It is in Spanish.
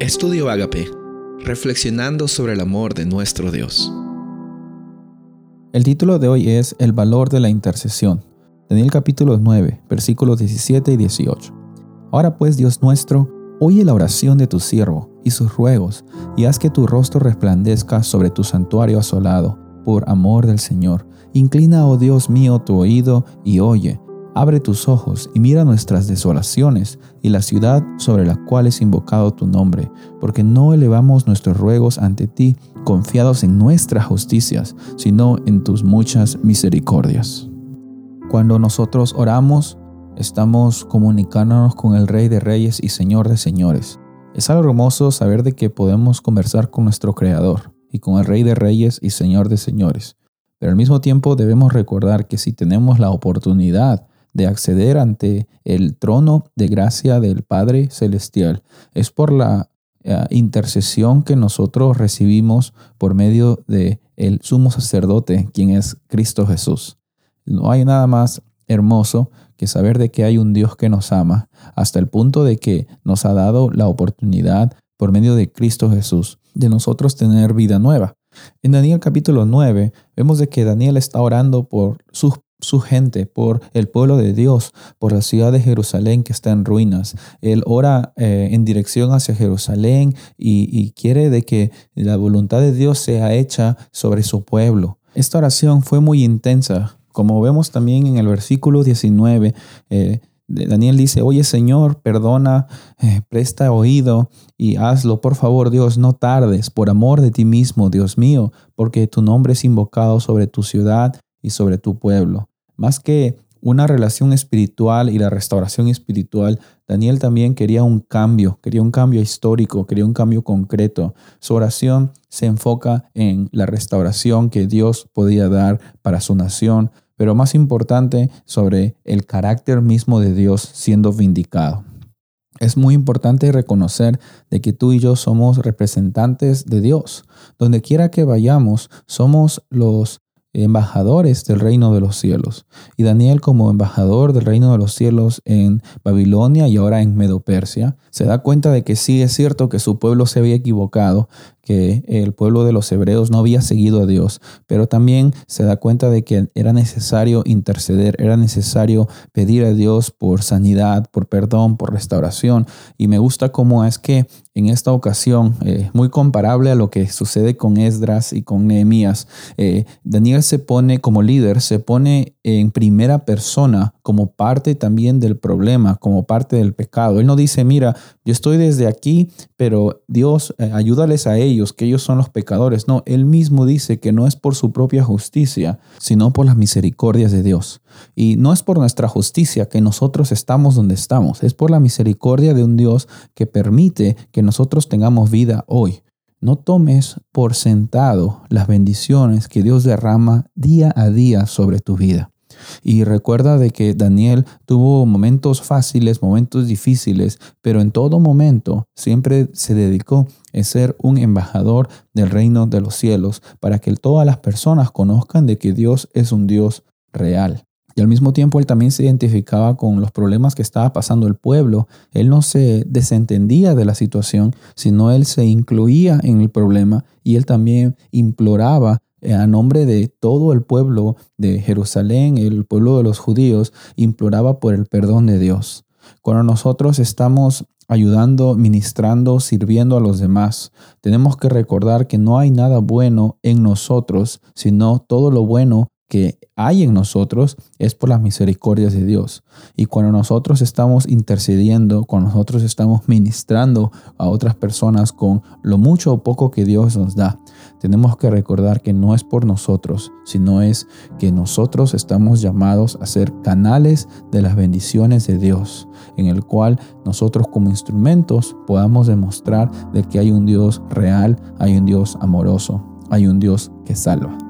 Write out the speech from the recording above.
Estudio Agape, reflexionando sobre el amor de nuestro Dios. El título de hoy es El valor de la intercesión. Daniel capítulo 9, versículos 17 y 18. Ahora pues, Dios nuestro, oye la oración de tu siervo y sus ruegos, y haz que tu rostro resplandezca sobre tu santuario asolado, por amor del Señor. Inclina, oh Dios mío, tu oído y oye Abre tus ojos y mira nuestras desolaciones y la ciudad sobre la cual es invocado tu nombre, porque no elevamos nuestros ruegos ante ti confiados en nuestras justicias, sino en tus muchas misericordias. Cuando nosotros oramos, estamos comunicándonos con el Rey de Reyes y Señor de Señores. Es algo hermoso saber de que podemos conversar con nuestro Creador y con el Rey de Reyes y Señor de Señores. Pero al mismo tiempo debemos recordar que si tenemos la oportunidad de acceder ante el trono de gracia del Padre Celestial. Es por la eh, intercesión que nosotros recibimos por medio de el sumo sacerdote, quien es Cristo Jesús. No hay nada más hermoso que saber de que hay un Dios que nos ama, hasta el punto de que nos ha dado la oportunidad por medio de Cristo Jesús de nosotros tener vida nueva. En Daniel capítulo 9 vemos de que Daniel está orando por sus su gente, por el pueblo de Dios, por la ciudad de Jerusalén que está en ruinas. Él ora eh, en dirección hacia Jerusalén y, quiere de que la voluntad de Dios sea hecha sobre su pueblo. Esta oración fue muy intensa, como vemos también en el versículo 19. Eh, Daniel dice, oye Señor, perdona, eh, presta oído y hazlo, por favor Dios, no tardes, por amor de ti mismo, Dios mío, porque tu nombre es invocado sobre tu ciudad y sobre tu pueblo. Más que una relación espiritual y la restauración espiritual, Daniel también quería un cambio, quería un cambio histórico, quería un cambio concreto. Su oración se enfoca en la restauración que Dios podía dar para su nación, pero más importante sobre el carácter mismo de Dios siendo vindicado. Es muy importante reconocer de que tú y yo somos representantes de Dios. Donde quiera que vayamos, somos los embajadores del reino de los cielos. Y Daniel como embajador del reino de los cielos en Babilonia y ahora en Medo-Persia, se da cuenta de que sí es cierto que su pueblo se había equivocado, que el pueblo de los hebreos no había seguido a Dios, pero también se da cuenta de que era necesario interceder, era necesario pedir a Dios por sanidad, por perdón, por restauración. Y me gusta cómo es que en esta ocasión, eh, muy comparable a lo que sucede con Esdras y con Nehemías, eh, Daniel se pone como líder, se pone en primera persona como parte también del problema, como parte del pecado. Él no dice, mira, yo estoy desde aquí, pero Dios, eh, ayúdales a ellos, que ellos son los pecadores. No, él mismo dice que no es por su propia justicia, sino por las misericordias de Dios. Y no es por nuestra justicia que nosotros estamos donde estamos, es por la misericordia de un Dios que permite que nosotros tengamos vida hoy. No tomes por sentado las bendiciones que Dios derrama día a día sobre tu vida. Y recuerda de que Daniel tuvo momentos fáciles, momentos difíciles, pero en todo momento siempre se dedicó a ser un embajador del reino de los cielos para que todas las personas conozcan de que Dios es un Dios real. Y al mismo tiempo él también se identificaba con los problemas que estaba pasando el pueblo. Él no se desentendía de la situación, sino él se incluía en el problema y él también imploraba a nombre de todo el pueblo de Jerusalén, el pueblo de los judíos, imploraba por el perdón de Dios. Cuando nosotros estamos ayudando, ministrando, sirviendo a los demás, tenemos que recordar que no hay nada bueno en nosotros, sino todo lo bueno que hay en nosotros es por las misericordias de Dios. Y cuando nosotros estamos intercediendo, cuando nosotros estamos ministrando a otras personas con lo mucho o poco que Dios nos da, tenemos que recordar que no es por nosotros, sino es que nosotros estamos llamados a ser canales de las bendiciones de Dios, en el cual nosotros como instrumentos podamos demostrar de que hay un Dios real, hay un Dios amoroso, hay un Dios que salva.